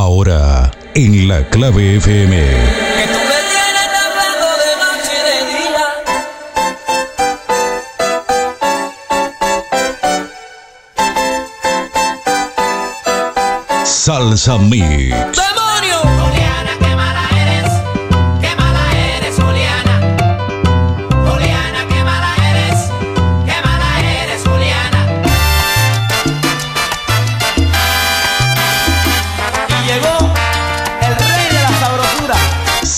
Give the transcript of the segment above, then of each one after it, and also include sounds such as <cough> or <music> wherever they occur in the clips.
Ahora, en la clave FM. Que tú me tienes hablando de noche y de día. Salsa Mix.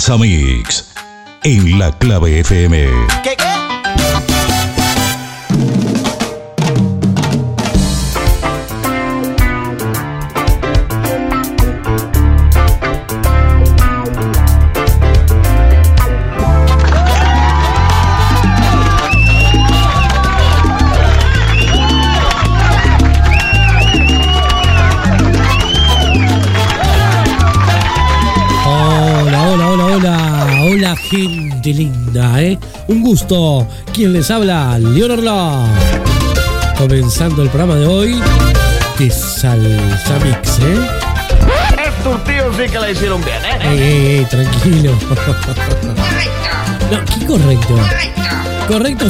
Salsa Mix. En la clave FM. ¿Qué qué? Gente linda, ¿eh? Un gusto. ¿Quién les habla? Leonor Love. Comenzando el programa de hoy de Salsa Mix, ¿eh? Estos tíos sí que la hicieron bien, ¿eh? Ey, ey, ey, tranquilo. No, ¿qué correcto? Correcto.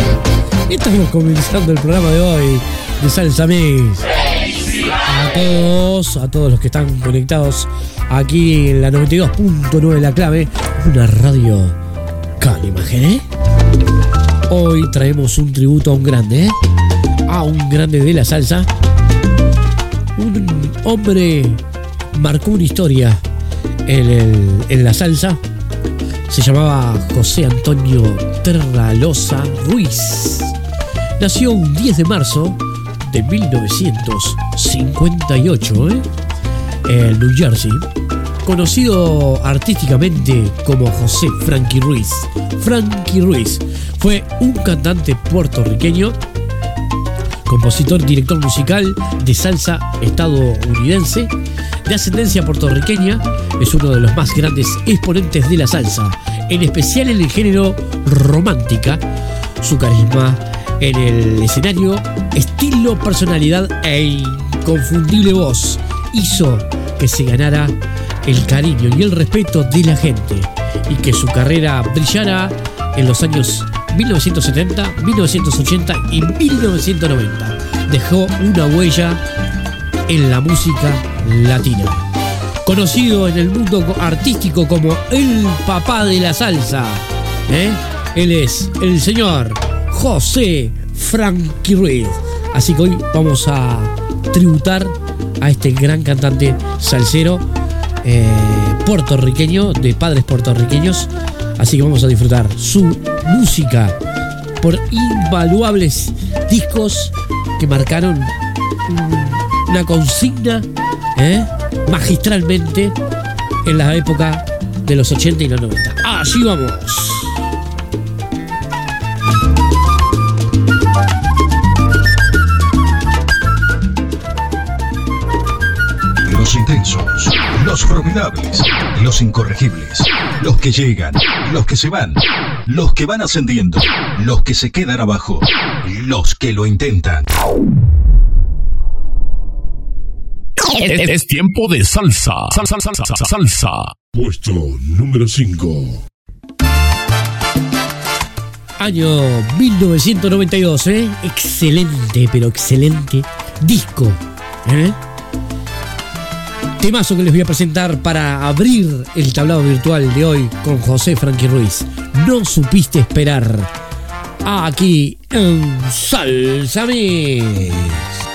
<laughs> Estamos comenzando el programa de hoy de Salsa Mix. A todos, a todos los que están conectados aquí en la 92.9 La Clave, una radio con ¿eh? Hoy traemos un tributo a un grande, ¿eh? A un grande de la salsa. Un hombre marcó una historia en, en la salsa. Se llamaba José Antonio Terralosa Ruiz. Nació un 10 de marzo de 1958 ¿eh? en New Jersey. Conocido artísticamente como José Frankie Ruiz. Frankie Ruiz fue un cantante puertorriqueño compositor, director musical de salsa estadounidense, de ascendencia puertorriqueña, es uno de los más grandes exponentes de la salsa, en especial en el género romántica. Su carisma en el escenario, estilo, personalidad e inconfundible voz hizo que se ganara el cariño y el respeto de la gente y que su carrera brillara en los años 1970, 1980 y 1990. Dejó una huella en la música latina. Conocido en el mundo co- artístico como el papá de la salsa. ¿eh? Él es el señor José Frankie Ruiz. Así que hoy vamos a tributar a este gran cantante salsero eh, puertorriqueño, de padres puertorriqueños. Así que vamos a disfrutar su música por invaluables discos que marcaron un- una consigna ¿eh? magistralmente en la época de los 80 y los 90. Allí vamos. Los formidables, los incorregibles, los que llegan, los que se van, los que van ascendiendo, los que se quedan abajo, los que lo intentan. Es, es tiempo de salsa. Salsa, salsa, salsa, salsa. Puesto número 5. Año 1992, ¿eh? Excelente, pero excelente disco, ¿eh? Temazo que les voy a presentar para abrir el tablado virtual de hoy con José Frankie Ruiz. No supiste esperar. Aquí en Salsa Mix.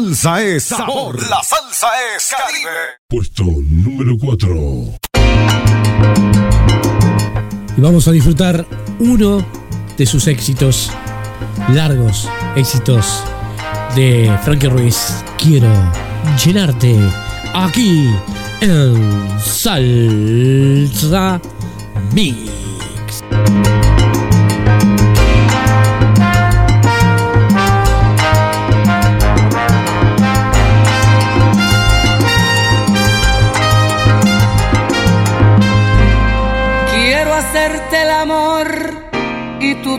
salsa es sabor. La salsa es Caribe. Puesto número 4. Y vamos a disfrutar uno de sus éxitos, largos éxitos de Frankie Ruiz. Quiero llenarte aquí en Salsa Mix.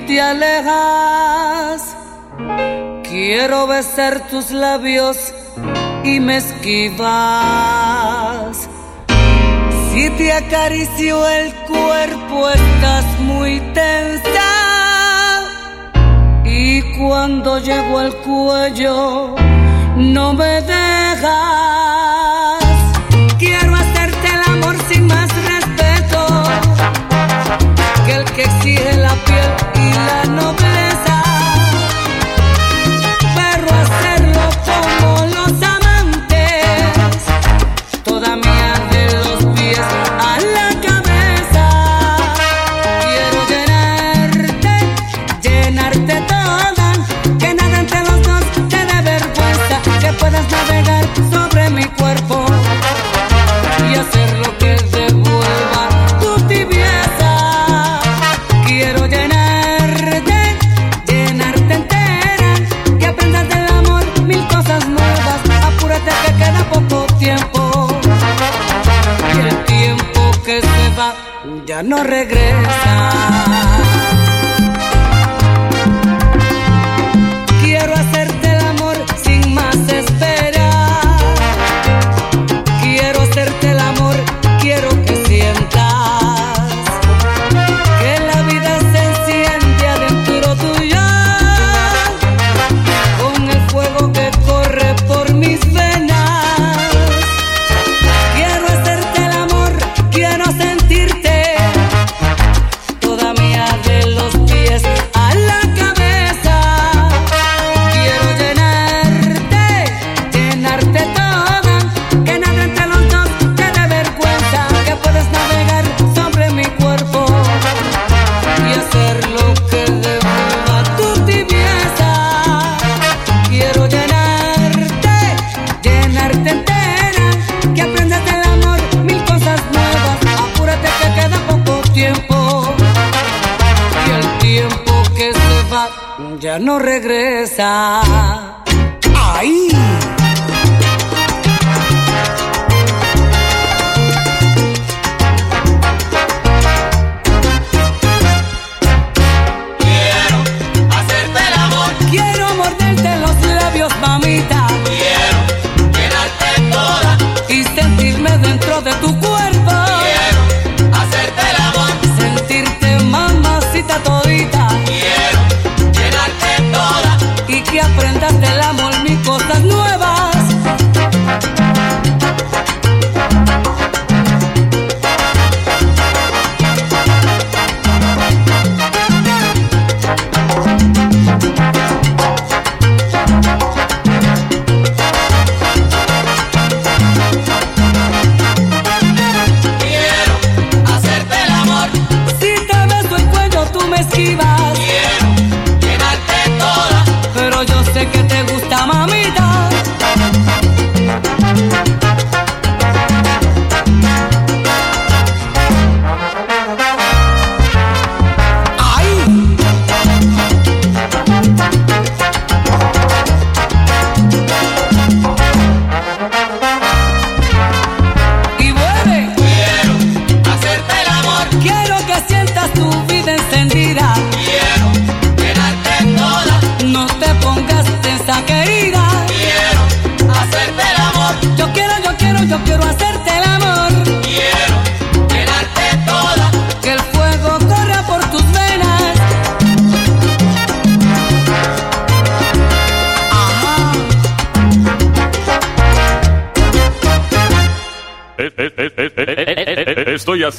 te alejas. Quiero besar tus labios y me esquivas. Si te acaricio el cuerpo estás muy tensa. Y cuando llego al cuello no me dejas. Quiero hacerte el amor sin más respeto que el que exige la piel la noche.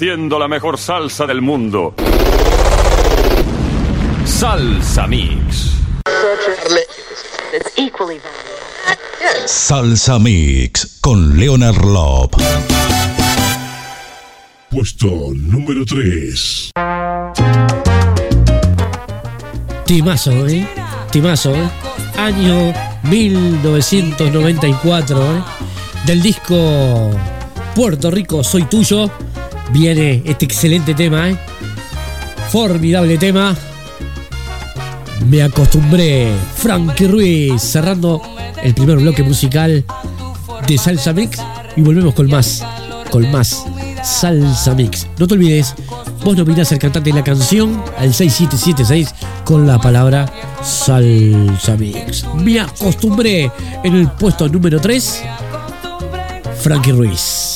haciendo la mejor salsa del mundo. Salsa Mix. Salsa Mix con Leonard Lop. Puesto número 3. Timazo, ¿eh? Timazo, ¿eh? Año 1994, ¿eh? Del disco Puerto Rico Soy Tuyo viene este excelente tema, ¿eh? Formidable tema. Me acostumbré. Frankie Ruiz cerrando el primer bloque musical de Salsa Mix y volvemos con más, con más Salsa Mix. No te olvides, vos nominás al cantante de la canción al 6776 con la palabra Salsa Mix. Me acostumbré en el puesto número 3, Frankie Ruiz.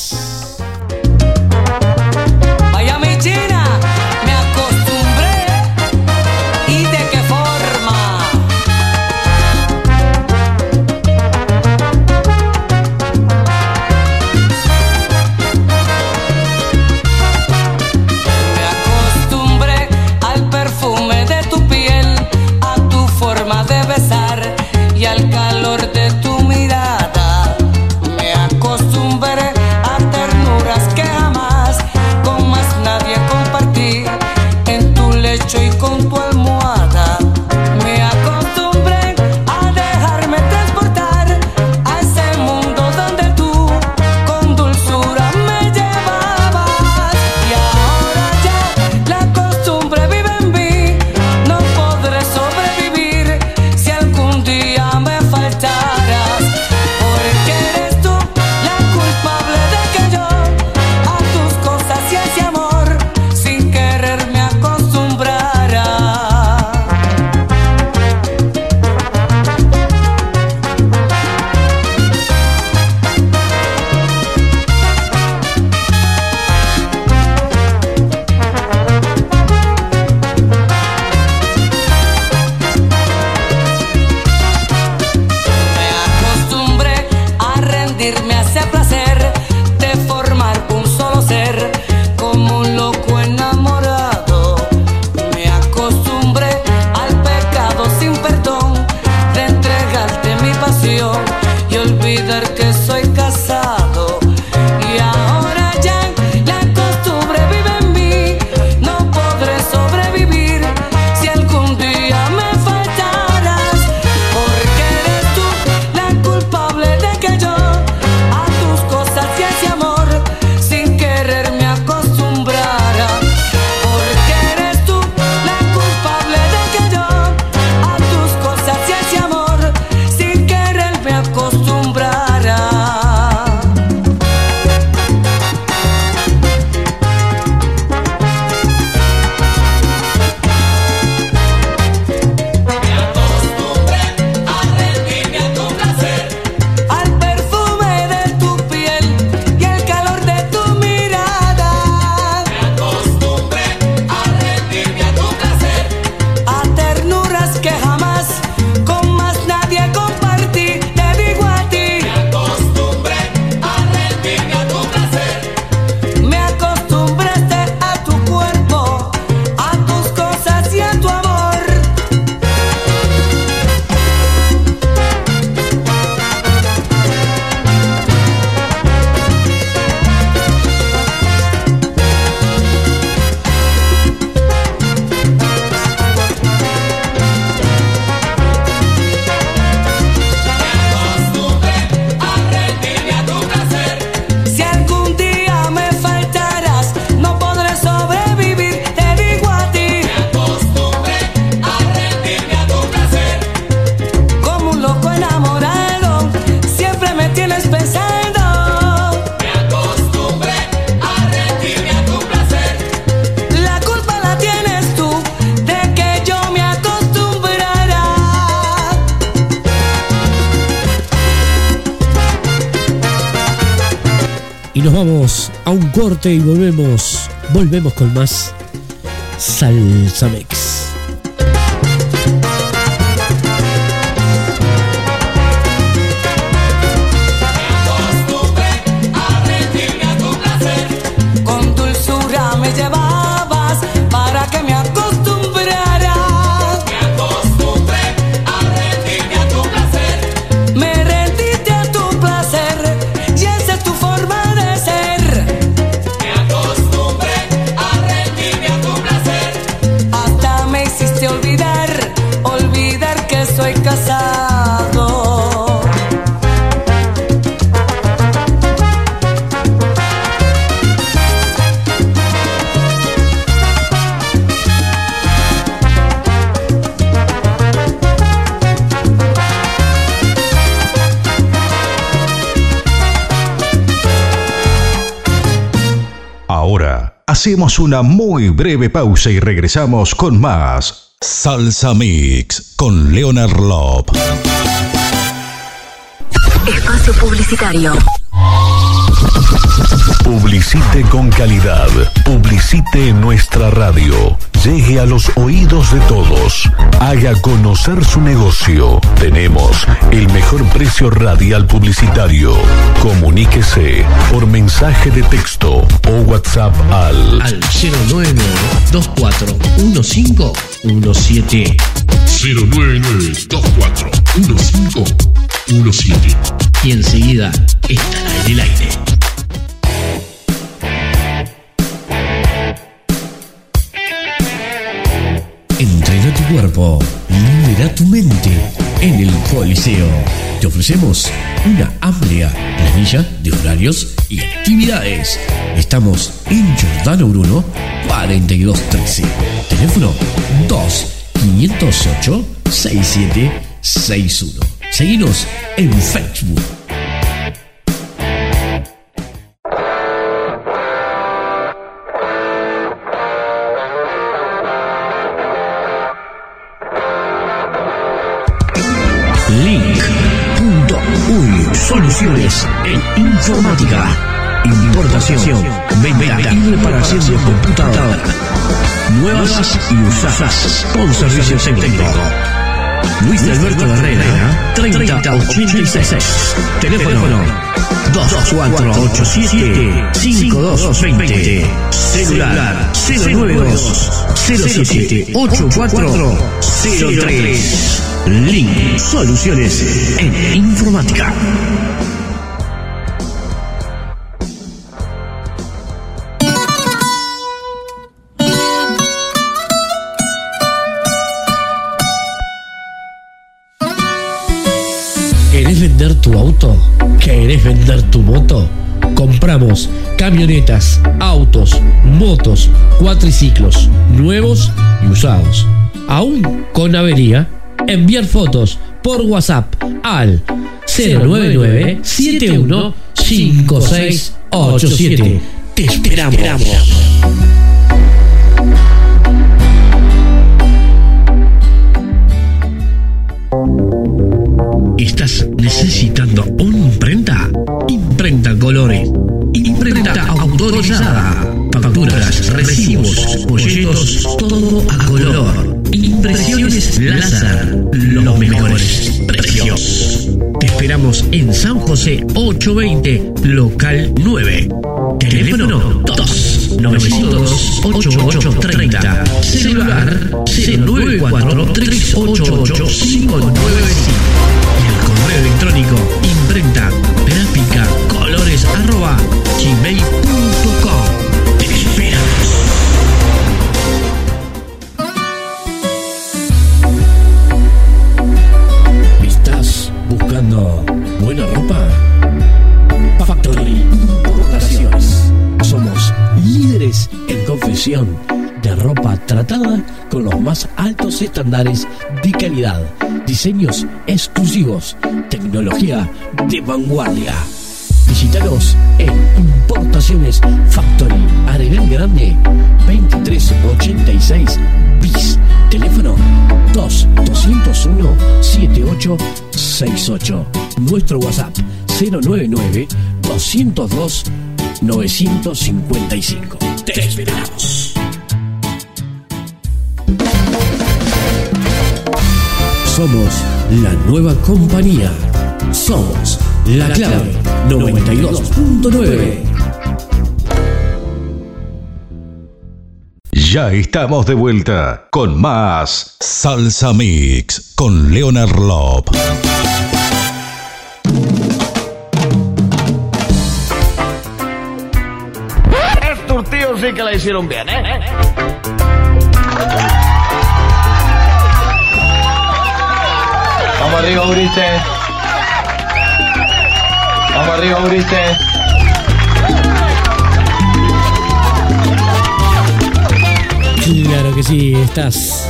Volvemos con más Salsa Mex. Hacemos una muy breve pausa y regresamos con más Salsa Mix con Leonard Lop. Espacio publicitario. Publicite con calidad. Publicite en nuestra radio. Llegue a los oídos de todos. Haga conocer su negocio. Tenemos el mejor precio radial publicitario. Comuníquese por mensaje de texto o WhatsApp al Al 099-241517. 099-241517. Y enseguida estará en el aire. Entrena tu cuerpo, libera tu mente en el Coliseo. Te ofrecemos una amplia planilla de horarios y actividades. Estamos en Giordano Bruno 4213. Teléfono 2 508 6761. Seguinos en Facebook. Informática. Importación, venta y reparación de computadora. Nuevas y usadas con servicio técnico. Luis Alberto Herrera, 3086. Teléfono 2487-5220. Celular 092 07 8403. Link Soluciones en Informática. ¿Querés vender tu moto? Compramos camionetas, autos, motos, cuatriciclos, nuevos y usados. Aún con avería, enviar fotos por WhatsApp al 099 71 5687. Te esperamos. ¿Estás necesitando una imprenta? Imprenta Colores. Imprenta autorizada. Facturas, recibos, folletos, todo a color. Impresiones láser. Los mejores. Te esperamos en San José 820, local 9. Teléfono 2 902 8830. Celular 094 388 595 y el correo electrónico imprenta gráfica colores arroba gmail.com. de ropa tratada con los más altos estándares de calidad, diseños exclusivos, tecnología de vanguardia. Visítanos en Importaciones Factory, Arenal Grande, 2386 bis. Teléfono 2 201 7868. Nuestro WhatsApp 099 202 955. Te esperamos. Somos la nueva compañía. Somos la clave 92.9. Ya estamos de vuelta con más Salsa Mix con Leonard Lop. Sí que la hicieron bien, ¿eh? Vamos arriba, Ulises. Vamos arriba, Ulises. Claro que sí, estás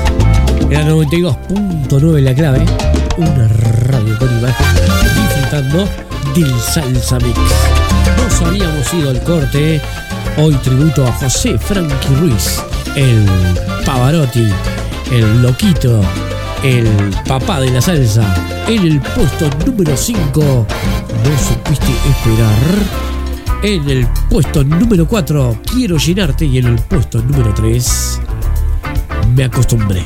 en la 92.9 la clave, una radio con imagen, disfrutando del Salsa Mix. Nos habíamos ido al corte Hoy tributo a José Frankie Ruiz, el Pavarotti, el Loquito, el papá de la salsa. En el puesto número 5, no supiste esperar. En el puesto número 4, quiero llenarte. Y en el puesto número 3, me acostumbré.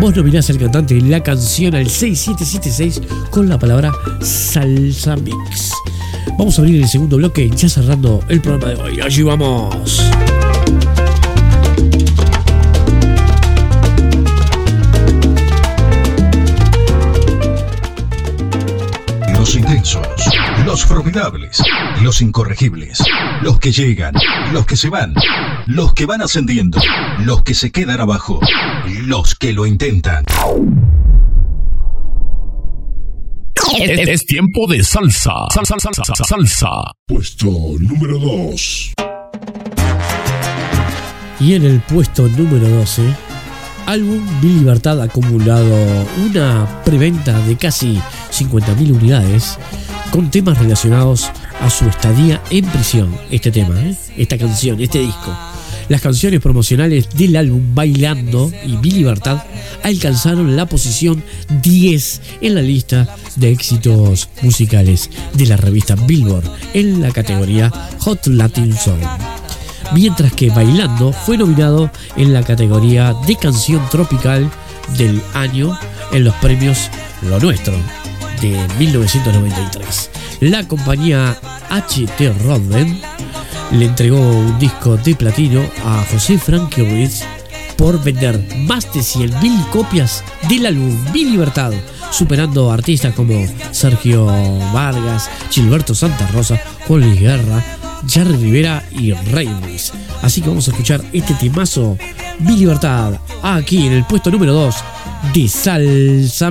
Vos nominás al cantante y la canción al 6776 con la palabra Salsa Mix. Vamos a abrir el segundo bloque ya cerrando el programa de hoy. Allí vamos. Los intensos, los formidables, los incorregibles, los que llegan, los que se van, los que van ascendiendo, los que se quedan abajo, los que lo intentan. Es, es tiempo de salsa. Salsa, salsa, salsa, salsa. Puesto número 2. Y en el puesto número 12, álbum Mi Libertad ha acumulado una preventa de casi 50.000 unidades con temas relacionados a su estadía en prisión. Este tema, ¿eh? esta canción, este disco. Las canciones promocionales del álbum Bailando y Mi Libertad alcanzaron la posición 10 en la lista de éxitos musicales de la revista Billboard en la categoría Hot Latin Song. Mientras que Bailando fue nominado en la categoría de canción tropical del año en los premios Lo Nuestro de 1993. La compañía HT Rodden le entregó un disco de platino a José Frankie Ruiz por vender más de 100.000 copias del álbum Mi Libertad, superando artistas como Sergio Vargas, Gilberto Santa Rosa, Juan Luis Guerra, Jerry Rivera y Rey Ruiz. Así que vamos a escuchar este temazo, Mi Libertad, aquí en el puesto número 2 de Salsa.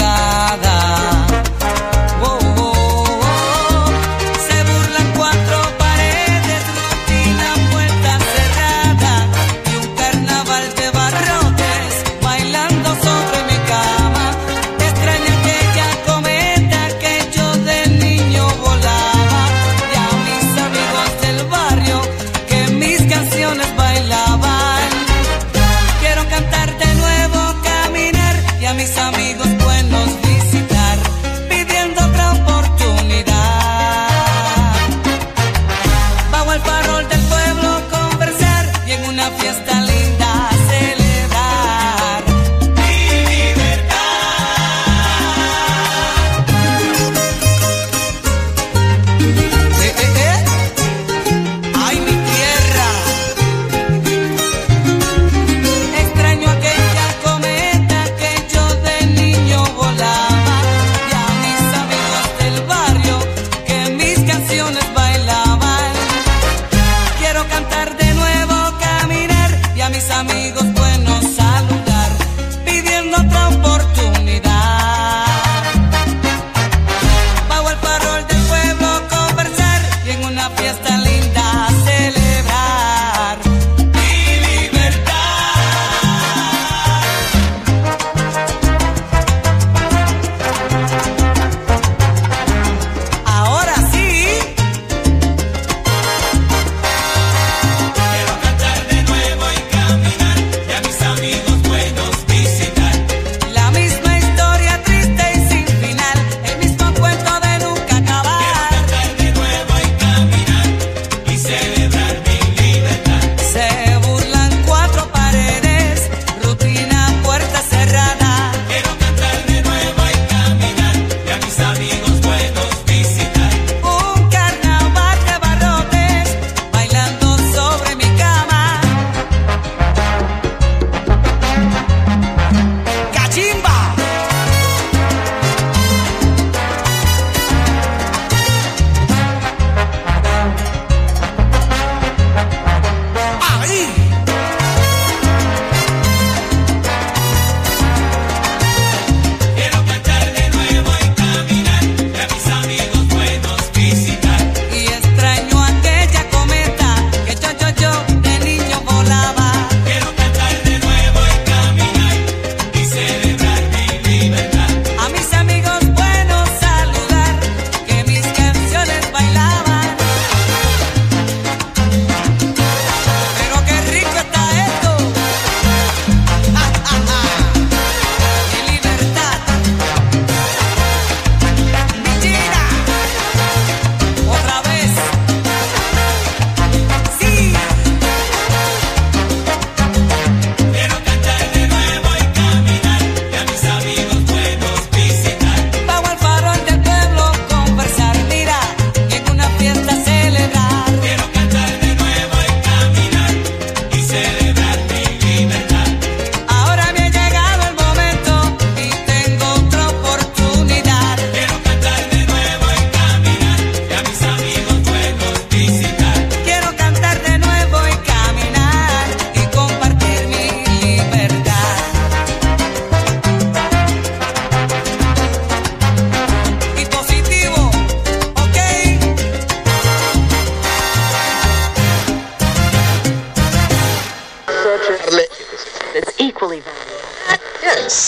amigos buenos.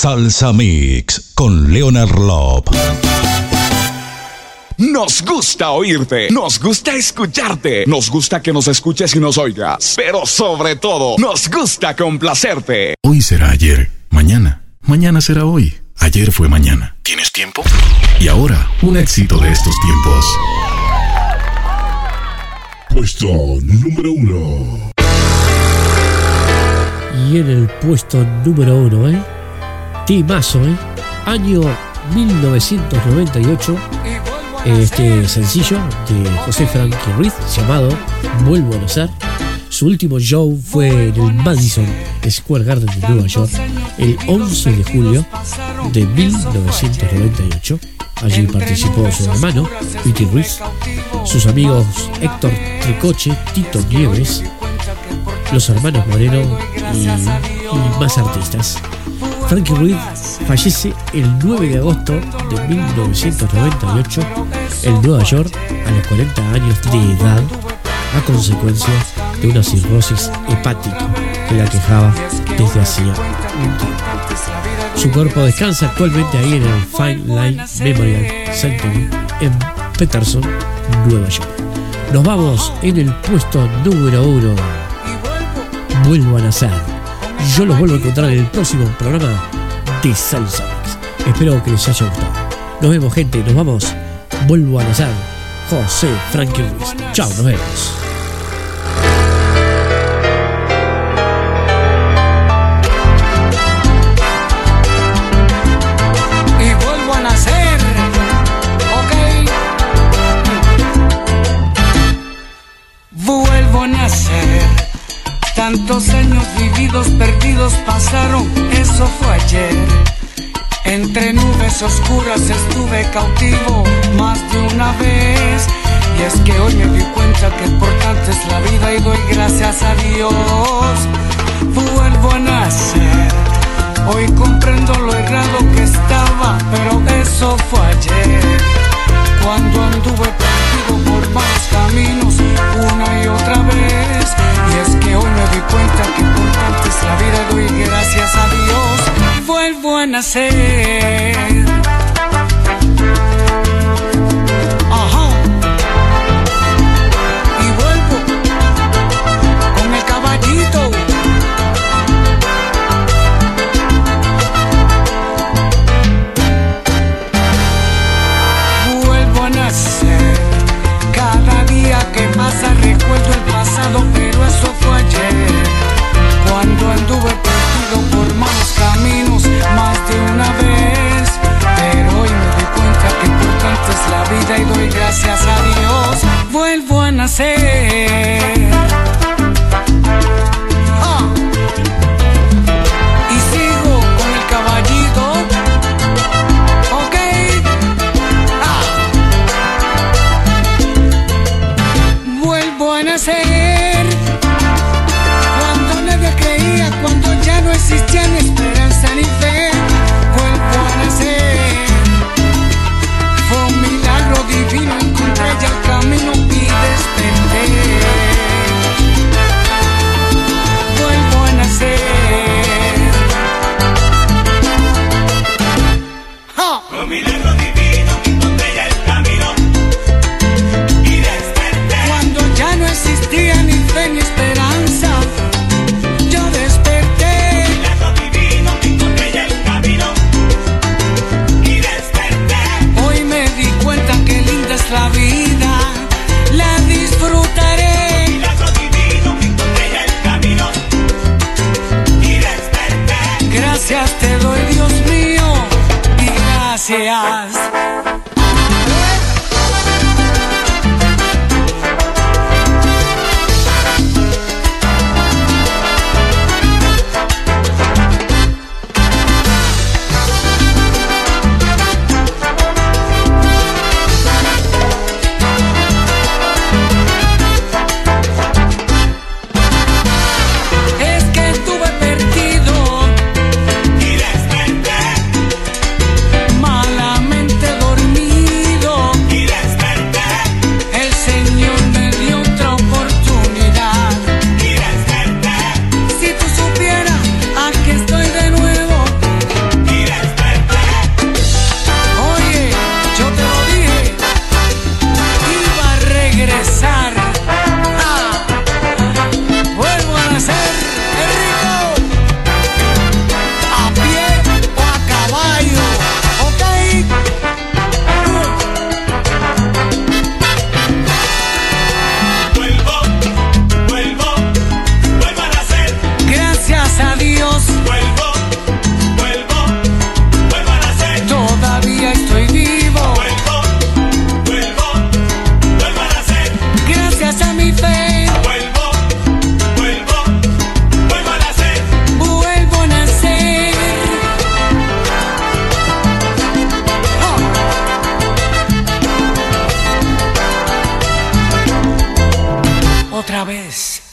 Salsa Mix con Leonard Lop. Nos gusta oírte, nos gusta escucharte, nos gusta que nos escuches y nos oigas, pero sobre todo, nos gusta complacerte. Hoy será ayer, mañana, mañana será hoy, ayer fue mañana. ¿Tienes tiempo? Y ahora, un éxito de estos tiempos. Puesto número uno. Y en el puesto número uno, ¿eh? Timazo, ¿eh? Año 1998. Este sencillo de José Frankie Ruiz llamado Vuelvo a nacer. Su último show fue en el Madison Square Garden de Nueva York el 11 de julio de 1998. Allí participó su hermano, Pete Ruiz, sus amigos Héctor Tricoche, Tito Nieves, los hermanos Moreno y más artistas. Frankie Ruiz fallece el 9 de agosto de 1998 en Nueva York a los 40 años de edad a consecuencia de una cirrosis hepática que la quejaba desde hacía un tiempo. Su cuerpo descansa actualmente ahí en el Fine Line Memorial Cemetery en Peterson, Nueva York. Nos vamos en el puesto número uno. Vuelvo a nacer. Yo los vuelvo a encontrar en el próximo programa de Salsa. Espero que les haya gustado. Nos vemos, gente. Nos vamos. Vuelvo a nacer. José Frankie Ruiz. Chao, nos vemos. Perdidos pasaron, eso fue ayer. Entre nubes oscuras estuve cautivo más de una vez. Y es que hoy me di cuenta que importante es la vida y doy gracias a Dios. Vuelvo a nacer. Hoy comprendo lo errado que estaba, pero eso fue ayer. Cuando anduve perdido por malos caminos una y otra vez. Y es que hoy me di cuenta que importante es la vida doy gracias a Dios. Vuelvo a nacer. Cuando anduve perdido por malos caminos más de una vez. Pero hoy me doy cuenta que importante es la vida y doy gracias a Dios. Vuelvo a nacer.